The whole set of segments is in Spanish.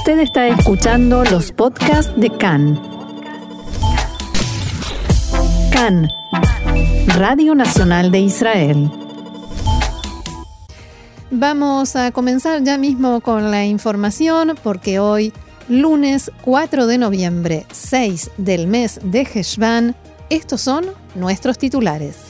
Usted está escuchando los podcasts de CAN. CAN, Radio Nacional de Israel. Vamos a comenzar ya mismo con la información porque hoy, lunes 4 de noviembre, 6 del mes de Heshvan, estos son nuestros titulares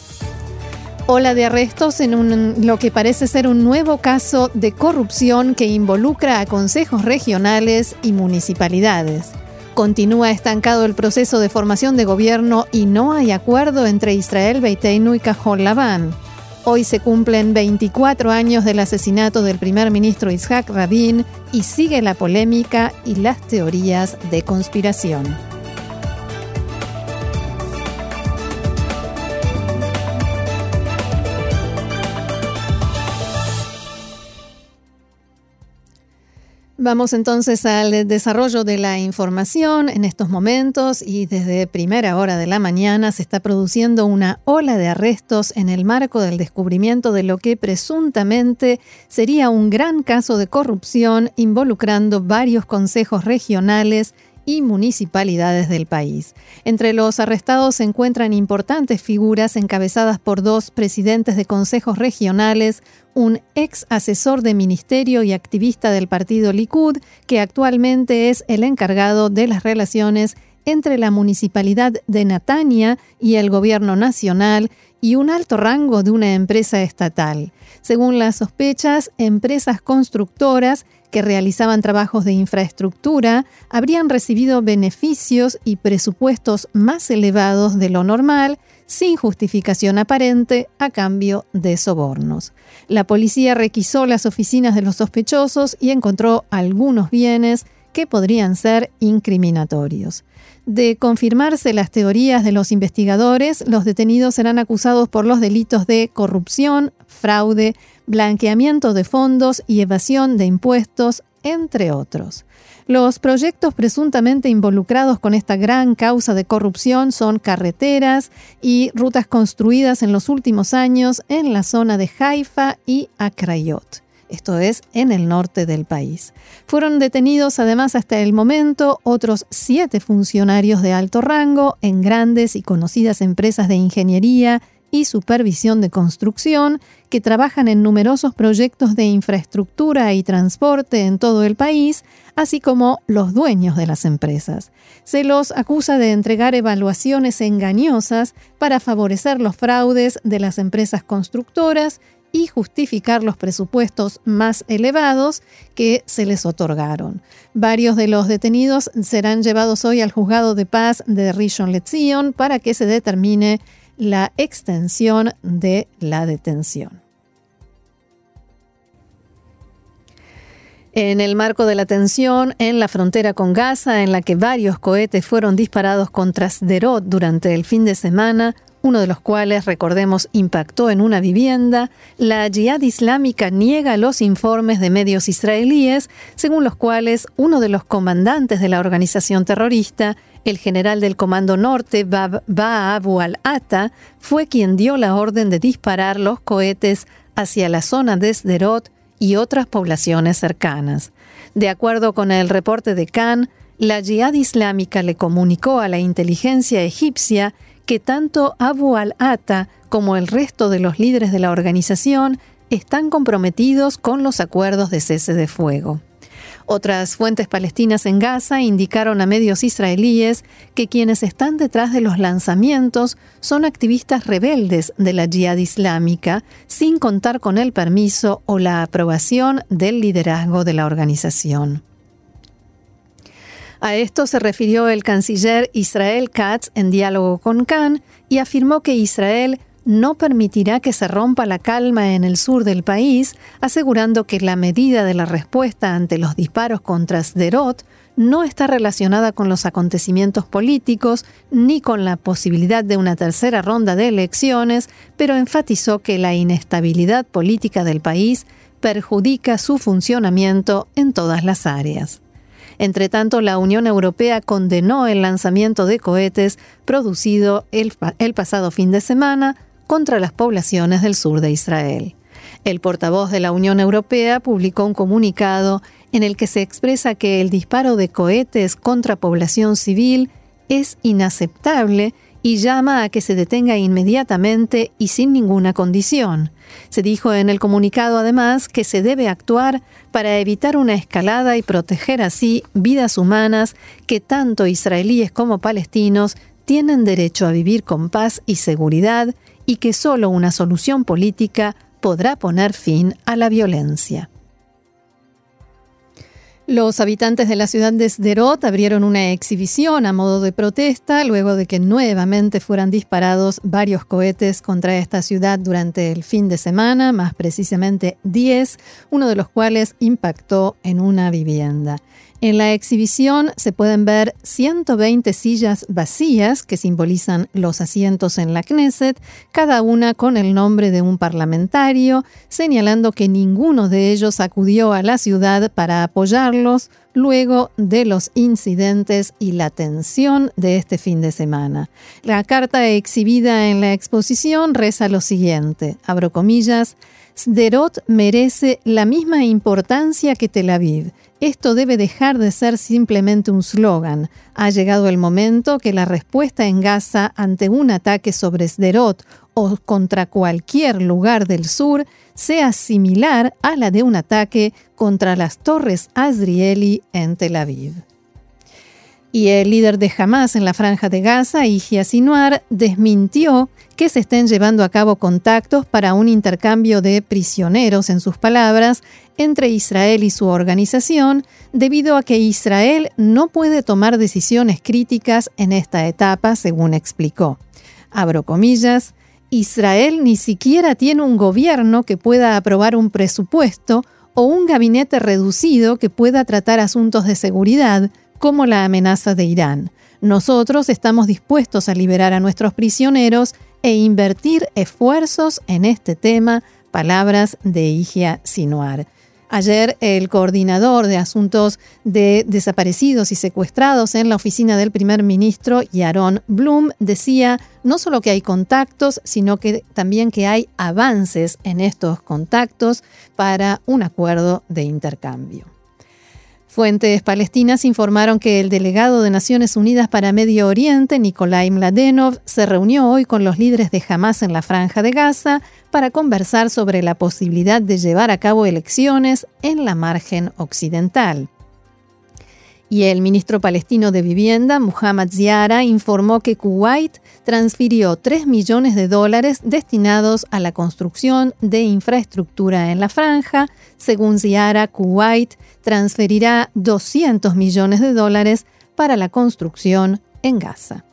ola de arrestos en lo que parece ser un nuevo caso de corrupción que involucra a consejos regionales y municipalidades. Continúa estancado el proceso de formación de gobierno y no hay acuerdo entre Israel Beiteinu y Cajol Labán. Hoy se cumplen 24 años del asesinato del primer ministro Isaac Rabin y sigue la polémica y las teorías de conspiración. Vamos entonces al desarrollo de la información. En estos momentos y desde primera hora de la mañana se está produciendo una ola de arrestos en el marco del descubrimiento de lo que presuntamente sería un gran caso de corrupción involucrando varios consejos regionales y municipalidades del país. Entre los arrestados se encuentran importantes figuras encabezadas por dos presidentes de consejos regionales, un ex asesor de ministerio y activista del partido Likud, que actualmente es el encargado de las relaciones entre la municipalidad de Natania y el gobierno nacional y un alto rango de una empresa estatal. Según las sospechas, empresas constructoras que realizaban trabajos de infraestructura habrían recibido beneficios y presupuestos más elevados de lo normal sin justificación aparente a cambio de sobornos. La policía requisó las oficinas de los sospechosos y encontró algunos bienes que podrían ser incriminatorios. De confirmarse las teorías de los investigadores, los detenidos serán acusados por los delitos de corrupción, fraude, blanqueamiento de fondos y evasión de impuestos, entre otros. Los proyectos presuntamente involucrados con esta gran causa de corrupción son carreteras y rutas construidas en los últimos años en la zona de Haifa y Akrayot esto es, en el norte del país. Fueron detenidos además hasta el momento otros siete funcionarios de alto rango en grandes y conocidas empresas de ingeniería y supervisión de construcción que trabajan en numerosos proyectos de infraestructura y transporte en todo el país, así como los dueños de las empresas. Se los acusa de entregar evaluaciones engañosas para favorecer los fraudes de las empresas constructoras y justificar los presupuestos más elevados que se les otorgaron. Varios de los detenidos serán llevados hoy al juzgado de paz de Rishon LeZion para que se determine la extensión de la detención. En el marco de la tensión en la frontera con Gaza, en la que varios cohetes fueron disparados contra Sderot durante el fin de semana, uno de los cuales, recordemos, impactó en una vivienda, la Jihad Islámica niega los informes de medios israelíes, según los cuales uno de los comandantes de la organización terrorista, el general del Comando Norte, Bab Abu al-Ata, fue quien dio la orden de disparar los cohetes hacia la zona de Sderot y otras poblaciones cercanas. De acuerdo con el reporte de Khan, la Jihad Islámica le comunicó a la inteligencia egipcia que tanto Abu al-Ata como el resto de los líderes de la organización están comprometidos con los acuerdos de cese de fuego. Otras fuentes palestinas en Gaza indicaron a medios israelíes que quienes están detrás de los lanzamientos son activistas rebeldes de la yihad islámica, sin contar con el permiso o la aprobación del liderazgo de la organización. A esto se refirió el canciller Israel Katz en diálogo con Khan y afirmó que Israel no permitirá que se rompa la calma en el sur del país, asegurando que la medida de la respuesta ante los disparos contra Sderot no está relacionada con los acontecimientos políticos ni con la posibilidad de una tercera ronda de elecciones, pero enfatizó que la inestabilidad política del país perjudica su funcionamiento en todas las áreas. Entre tanto, la Unión Europea condenó el lanzamiento de cohetes producido el, pasado fin de semana contra las poblaciones del sur de Israel. El portavoz de la Unión Europea publicó un comunicado en el que se expresa que el disparo de cohetes contra población civil es inaceptable y llama a que se detenga inmediatamente y sin ninguna condición. Se dijo en el comunicado además que se debe actuar para evitar una escalada y proteger así vidas humanas que tanto israelíes como palestinos tienen derecho a vivir con paz y seguridad y que solo una solución política podrá poner fin a la violencia. Los habitantes de la ciudad de Sderot abrieron una exhibición a modo de protesta luego de que nuevamente fueran disparados varios cohetes contra esta ciudad durante el fin de semana, más precisamente 10, uno de los cuales impactó en una vivienda. En la exhibición se pueden ver 120 sillas vacías que simbolizan los asientos en la Knesset, cada una con el nombre de un parlamentario, señalando que ninguno de ellos acudió a la ciudad para apoyarlos luego de los incidentes y la tensión de este fin de semana. La carta exhibida en la exposición reza lo siguiente, abro comillas, Sderot merece la misma importancia que Tel Aviv. Esto debe dejar de ser simplemente un slogan. Ha llegado el momento que la respuesta en Gaza ante un ataque sobre Sderot o contra cualquier lugar del sur sea similar a la de un ataque contra las torres Azrieli en Tel Aviv. Y el líder de Hamas en la franja de Gaza, Sinuar, desmintió que se estén llevando a cabo contactos para un intercambio de prisioneros, en sus palabras, entre Israel y su organización, debido a que Israel no puede tomar decisiones críticas en esta etapa, según explicó. Abro comillas, Israel ni siquiera tiene un gobierno que pueda aprobar un presupuesto o un gabinete reducido que pueda tratar asuntos de seguridad, como la amenaza de Irán. Nosotros estamos dispuestos a liberar a nuestros prisioneros e invertir esfuerzos en este tema, palabras de Igia Sinuar. Ayer el coordinador de asuntos de desaparecidos y secuestrados en la oficina del primer ministro, Yaron Blum, decía no solo que hay contactos, sino que también que hay avances en estos contactos para un acuerdo de intercambio. Fuentes palestinas informaron que el delegado de Naciones Unidas para Medio Oriente, Nikolai Mladenov, se reunió hoy con los líderes de Hamas en la franja de Gaza para conversar sobre la posibilidad de llevar a cabo elecciones en la margen occidental. Y el ministro palestino de Vivienda, Muhammad Ziara, informó que Kuwait transfirió 3 millones de dólares destinados a la construcción de infraestructura en la franja. Según Ziara, Kuwait transferirá 200 millones de dólares para la construcción en Gaza.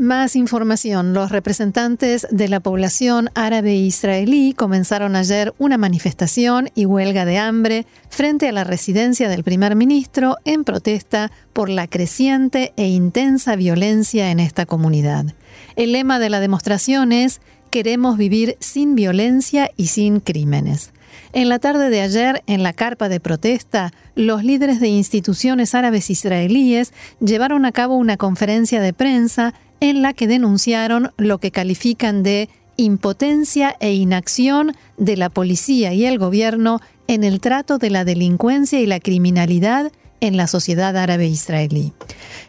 Más información. Los representantes de la población árabe israelí comenzaron ayer una manifestación y huelga de hambre frente a la residencia del primer ministro en protesta por la creciente e intensa violencia en esta comunidad. El lema de la demostración es Queremos vivir sin violencia y sin crímenes. En la tarde de ayer, en la carpa de protesta, los líderes de instituciones árabes israelíes llevaron a cabo una conferencia de prensa en la que denunciaron lo que califican de impotencia e inacción de la policía y el gobierno en el trato de la delincuencia y la criminalidad en la sociedad árabe israelí.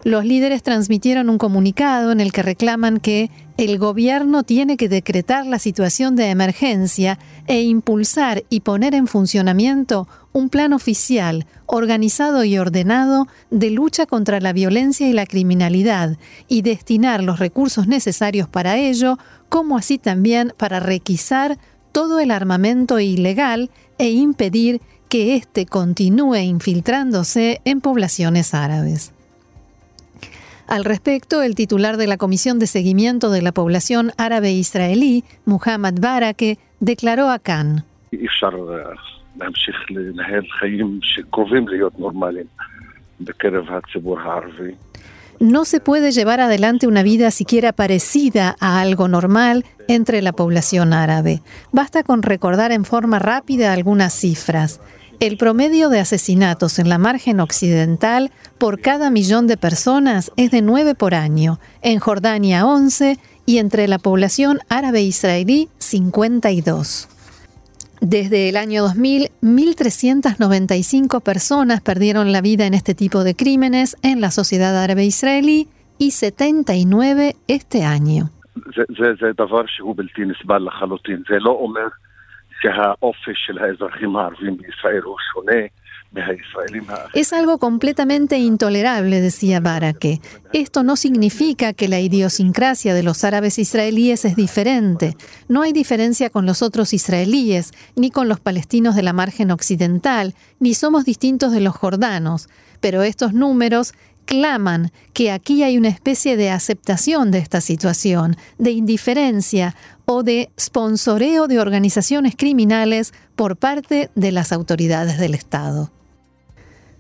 Los líderes transmitieron un comunicado en el que reclaman que el gobierno tiene que decretar la situación de emergencia e impulsar y poner en funcionamiento un plan oficial, organizado y ordenado de lucha contra la violencia y la criminalidad y destinar los recursos necesarios para ello, como así también para requisar todo el armamento ilegal e impedir que éste continúe infiltrándose en poblaciones árabes. Al respecto, el titular de la Comisión de Seguimiento de la Población Árabe Israelí, Muhammad Barake, declaró a Khan. No se puede llevar adelante una vida siquiera parecida a algo normal entre la población árabe. Basta con recordar en forma rápida algunas cifras. El promedio de asesinatos en la margen occidental por cada millón de personas es de 9 por año, en Jordania 11 y entre la población árabe israelí 52. Desde el año 2000, 1.395 personas perdieron la vida en este tipo de crímenes en la sociedad árabe israelí y 79 este año. Es algo completamente intolerable, decía Barake. Esto no significa que la idiosincrasia de los árabes israelíes es diferente. No hay diferencia con los otros israelíes, ni con los palestinos de la margen occidental, ni somos distintos de los jordanos. Pero estos números claman que aquí hay una especie de aceptación de esta situación, de indiferencia o de sponsoreo de organizaciones criminales por parte de las autoridades del Estado.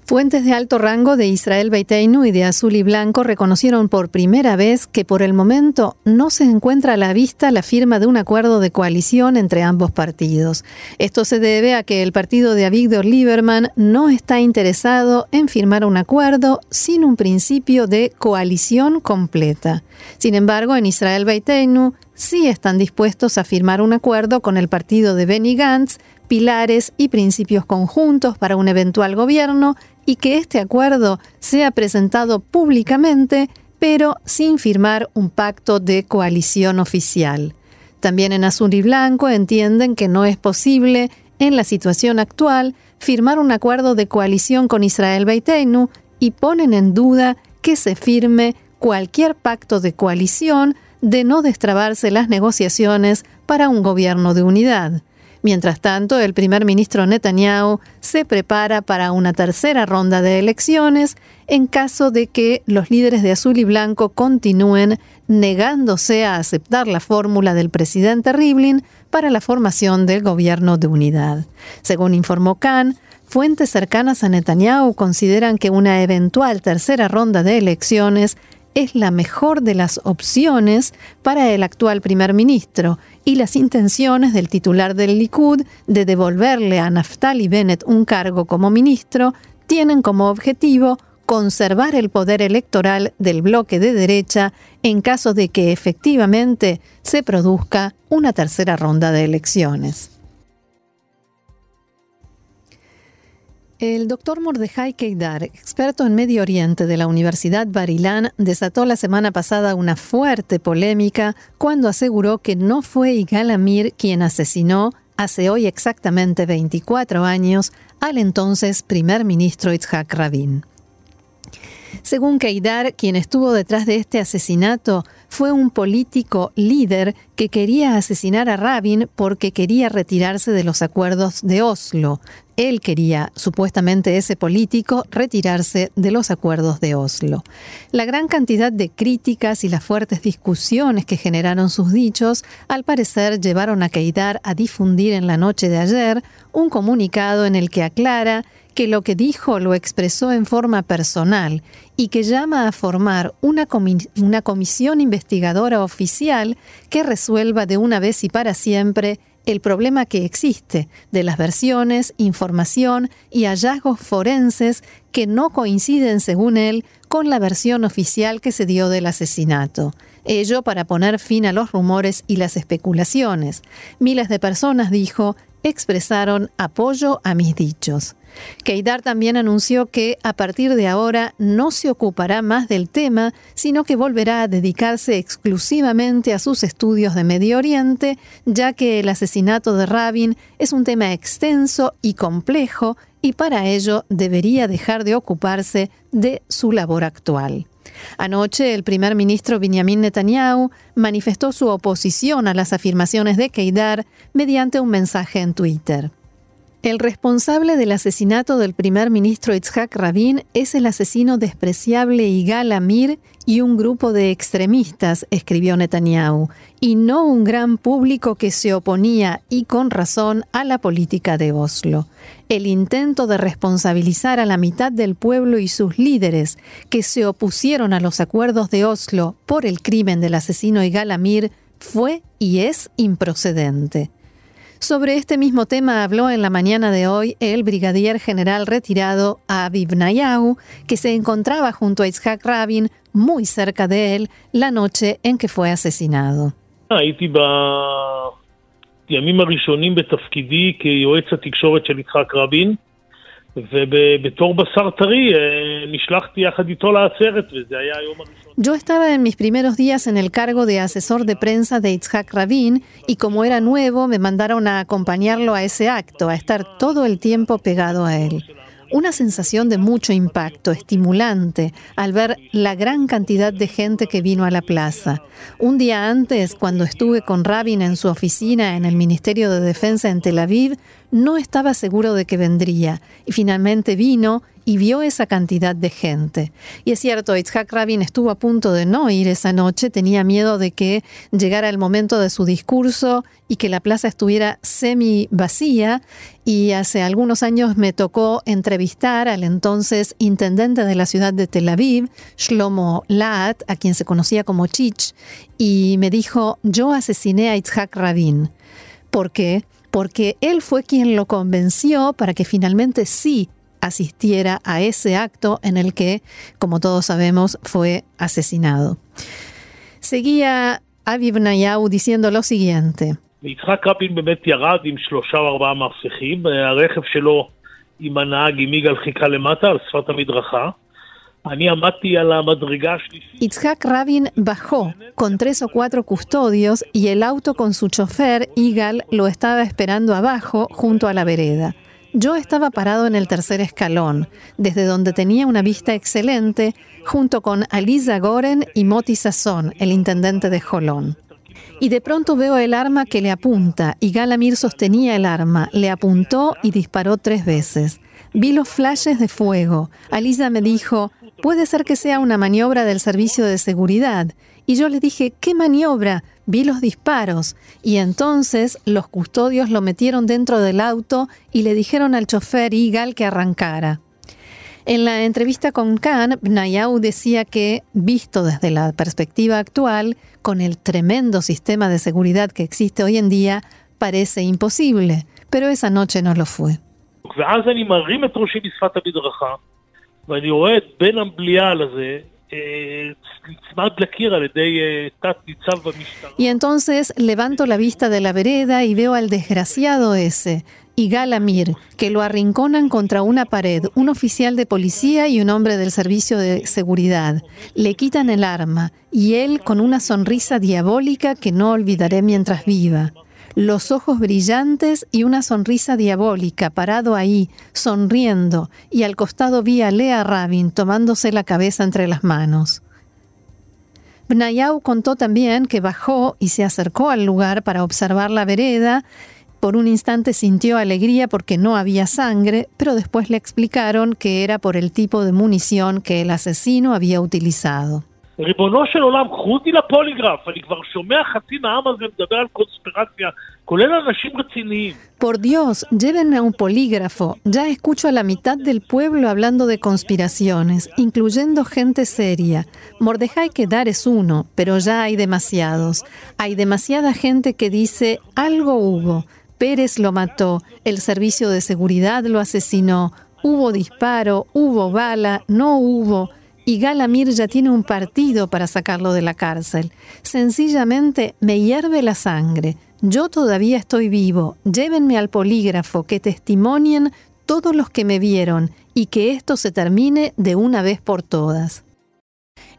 Fuentes de alto rango de Israel Beiteinu y de Azul y Blanco reconocieron por primera vez que por el momento no se encuentra a la vista la firma de un acuerdo de coalición entre ambos partidos. Esto se debe a que el partido de Avigdor Lieberman no está interesado en firmar un acuerdo sin un principio de coalición completa. Sin embargo, en Israel Beiteinu sí están dispuestos a firmar un acuerdo con el partido de Benny Gantz pilares y principios conjuntos para un eventual gobierno y que este acuerdo sea presentado públicamente, pero sin firmar un pacto de coalición oficial. También en Azul y Blanco entienden que no es posible, en la situación actual, firmar un acuerdo de coalición con Israel Beiteinu y ponen en duda que se firme cualquier pacto de coalición de no destrabarse las negociaciones para un gobierno de unidad. Mientras tanto, el primer ministro Netanyahu se prepara para una tercera ronda de elecciones en caso de que los líderes de azul y blanco continúen negándose a aceptar la fórmula del presidente Rivlin para la formación del gobierno de unidad. Según informó Khan, fuentes cercanas a Netanyahu consideran que una eventual tercera ronda de elecciones es la mejor de las opciones para el actual primer ministro y las intenciones del titular del Likud de devolverle a Naftali Bennett un cargo como ministro tienen como objetivo conservar el poder electoral del bloque de derecha en caso de que efectivamente se produzca una tercera ronda de elecciones. El doctor Mordejai Keidar, experto en Medio Oriente de la Universidad Barilán, desató la semana pasada una fuerte polémica cuando aseguró que no fue Igal Amir quien asesinó hace hoy exactamente 24 años al entonces primer ministro Itzhak Rabin. Según Keidar, quien estuvo detrás de este asesinato fue un político líder que quería asesinar a Rabin porque quería retirarse de los acuerdos de Oslo. Él quería, supuestamente ese político, retirarse de los acuerdos de Oslo. La gran cantidad de críticas y las fuertes discusiones que generaron sus dichos, al parecer llevaron a Keidar a difundir en la noche de ayer un comunicado en el que aclara que lo que dijo lo expresó en forma personal y que llama a formar una, una, comisión investigadora oficial que resuelva de una vez y para siempre el problema que existe de las versiones, información y hallazgos forenses que no coinciden, según él, con la versión oficial que se dio del asesinato. Ello para poner fin a los rumores y las especulaciones. Miles de personas, dijo, expresaron apoyo a mis dichos. Keidar también anunció que a partir de ahora no se ocupará más del tema, sino que volverá a dedicarse exclusivamente a sus estudios de Medio Oriente, ya que el asesinato de Rabin es un tema extenso y complejo y para ello debería dejar de ocuparse de su labor actual. Anoche, el primer ministro Benjamin Netanyahu manifestó su oposición a las afirmaciones de Keidar mediante un mensaje en Twitter. El responsable del asesinato del primer ministro Itzhak Rabin es el asesino despreciable Igal Amir y un grupo de extremistas, escribió Netanyahu, y no un gran público que se oponía, y con razón, a la política de Oslo. El intento de responsabilizar a la mitad del pueblo y sus líderes que se opusieron a los acuerdos de Oslo por el crimen del asesino Igal Amir fue y es improcedente. Sobre este mismo tema habló en la mañana de hoy el brigadier general retirado Aviv Nayahu, que se encontraba junto a Itzhak Rabin, muy cerca de él, la noche en que fue asesinado. ימים הראשונים בתפקידי כיועץ התקשורת של יצחק רבין, Yo estaba en mis primeros días en el cargo de asesor de prensa de Itzhak Rabin y como era nuevo me mandaron a acompañarlo a ese acto, a estar todo el tiempo pegado a él una sensación de mucho impacto, estimulante, al ver la gran cantidad de gente que vino a la plaza. Un día antes, cuando estuve con Rabin en su oficina en el Ministerio de Defensa en Tel Aviv, no estaba seguro de que vendría, y finalmente vino y vio esa cantidad de gente. Y es cierto, Itzhak Rabin estuvo a punto de no ir esa noche, tenía miedo de que llegara el momento de su discurso y que la plaza estuviera semi vacía. Y hace algunos años me tocó entrevistar al entonces intendente de la ciudad de Tel Aviv, Shlomo Laat, a quien se conocía como Chich, y me dijo, yo asesiné a Itzhak Rabin. ¿Por qué? Porque él fue quien lo convenció para que finalmente sí asistiera a ese acto en el que, como todos sabemos, fue asesinado. Seguía Aviv Nayau diciendo lo siguiente. יצחק רבין באמת ירד עם שלושה או ארבעה מאבטחים, הרכב שלו עם הנהג עם יגאל חיכה למטה על שפת המדרכה. Itzhak Rabin bajó con tres o cuatro custodios y el auto con su chofer, Igal, lo estaba esperando abajo junto a la vereda. Yo estaba parado en el tercer escalón, desde donde tenía una vista excelente, junto con Aliza Goren y Moti Sasson, el intendente de Jolón. Y de pronto veo el arma que le apunta, y Galamir sostenía el arma, le apuntó y disparó tres veces. Vi los flashes de fuego. Aliza me dijo, puede ser que sea una maniobra del servicio de seguridad. Y yo le dije, ¿qué maniobra? Vi los disparos y entonces los custodios lo metieron dentro del auto y le dijeron al chofer Igal que arrancara. En la entrevista con Khan, Nayau decía que, visto desde la perspectiva actual, con el tremendo sistema de seguridad que existe hoy en día, parece imposible, pero esa noche no lo fue. Y entonces levanto la vista de la vereda y veo al desgraciado ese, y Galamir, que lo arrinconan contra una pared, un oficial de policía y un hombre del servicio de seguridad. Le quitan el arma y él con una sonrisa diabólica que no olvidaré mientras viva los ojos brillantes y una sonrisa diabólica, parado ahí, sonriendo, y al costado vi a Lea Rabin tomándose la cabeza entre las manos. Bnayau contó también que bajó y se acercó al lugar para observar la vereda. Por un instante sintió alegría porque no había sangre, pero después le explicaron que era por el tipo de munición que el asesino había utilizado. Por Dios, llévenme a un polígrafo. Ya escucho a la mitad del pueblo hablando de conspiraciones, incluyendo gente seria. Mordejai Kedar es uno, pero ya hay demasiados. Hay demasiada gente que dice algo hubo. Pérez lo mató, el servicio de seguridad lo asesinó, hubo disparo, hubo bala, no hubo y Galamir ya tiene un partido para sacarlo de la cárcel. Sencillamente me hierve la sangre. Yo todavía estoy vivo. Llévenme al polígrafo, que testimonien todos los que me vieron y que esto se termine de una vez por todas.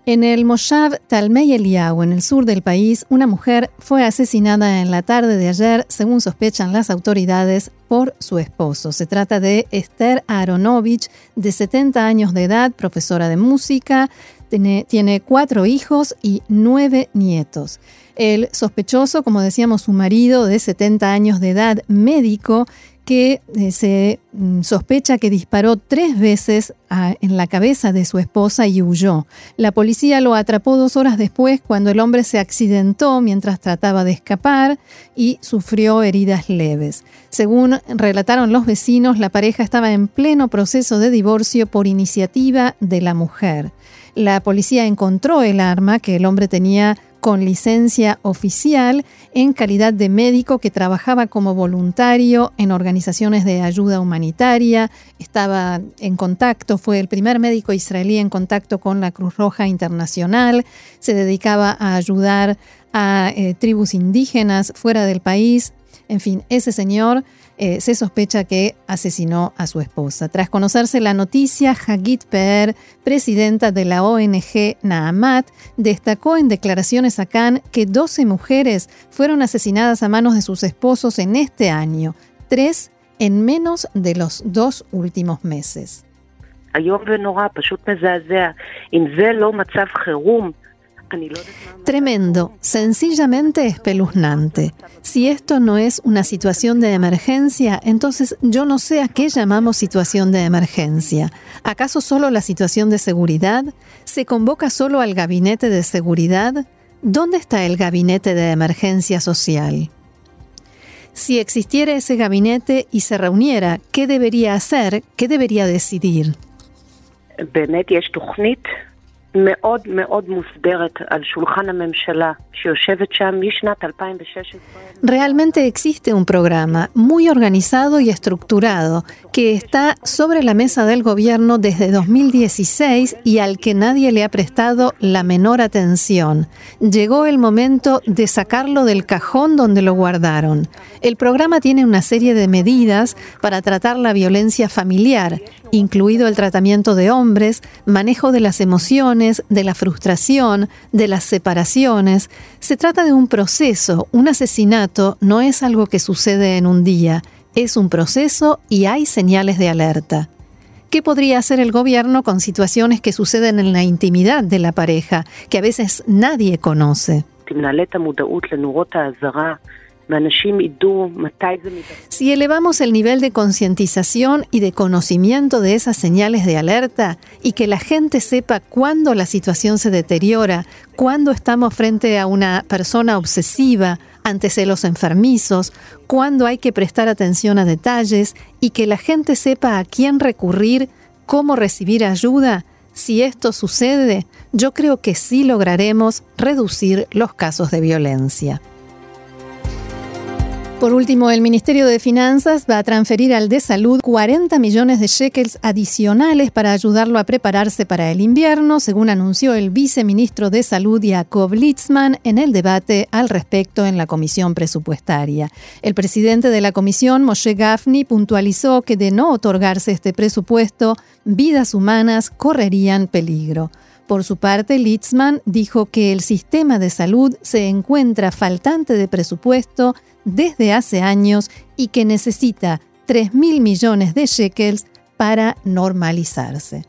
En el Moshav Talmey Eliyahu, en el sur del país, una mujer fue asesinada en la tarde de ayer, según sospechan las autoridades, por su esposo. Se trata de Esther Aronovich, de 70 años de edad, profesora de música, tiene, tiene cuatro hijos y nueve nietos. El sospechoso, como decíamos, su marido de 70 años de edad, médico, que eh, se mm, sospecha que disparó tres veces en la cabeza de su esposa y huyó. La policía lo atrapó dos horas después cuando el hombre se accidentó mientras trataba de escapar y sufrió heridas leves. Según relataron los vecinos, la pareja estaba en pleno proceso de divorcio por iniciativa de la mujer. La policía encontró el arma que el hombre tenía con licencia oficial en calidad de médico que trabajaba como voluntario en organizaciones de ayuda humanitaria, estaba en contacto, fue el primer médico israelí en contacto con la Cruz Roja Internacional, se dedicaba a ayudar a eh, tribus indígenas fuera del país En fin, ese señor eh, se sospecha que asesinó a su esposa. Tras conocerse la noticia, Hagit Per, presidenta de la ONG Naamat, destacó en declaraciones a Cannes que 12 mujeres fueron asesinadas a manos de sus esposos en este año, tres en menos de los dos últimos meses. Tremendo, sencillamente espeluznante. Si esto no es una situación de emergencia, entonces yo no sé a qué llamamos situación de emergencia. ¿Acaso solo la situación de seguridad? ¿Se convoca solo al gabinete de seguridad? ¿Dónde está el gabinete de emergencia social? Si existiera ese gabinete y se reuniera, ¿qué debería hacer? ¿Qué debería decidir? Realmente existe un programa muy organizado y estructurado que está sobre la mesa del gobierno desde 2016 y al que nadie le ha prestado la menor atención. Llegó el momento de sacarlo del cajón donde lo guardaron. El programa tiene una serie de medidas para tratar la violencia familiar, incluido el tratamiento de hombres, manejo de las emociones, de la frustración, de las separaciones. Se trata de un proceso. Un asesinato no es algo que sucede en un día, es un proceso y hay señales de alerta. ¿Qué podría hacer el gobierno con situaciones que suceden en la intimidad de la pareja, que a veces nadie conoce? Si elevamos el nivel de concientización y de conocimiento de esas señales de alerta y que la gente sepa cuándo la situación se deteriora, cuándo estamos frente a una persona obsesiva, ante celos enfermizos, cuándo hay que prestar atención a detalles y que la gente sepa a quién recurrir, cómo recibir ayuda, si esto sucede, yo creo que sí lograremos reducir los casos de violencia. Por último, el Ministerio de Finanzas va a transferir al de Salud 40 millones de shekels adicionales para ayudarlo a prepararse para el invierno, según anunció el viceministro de Salud Jacob Litzman en el debate al respecto en la comisión presupuestaria. El presidente de la comisión, Moshe Gafni, puntualizó que de no otorgarse este presupuesto, vidas humanas correrían peligro. Por su parte, Litzman dijo que el sistema de salud se encuentra faltante de presupuesto desde hace años y que necesita 3 mil millones de shekels para normalizarse.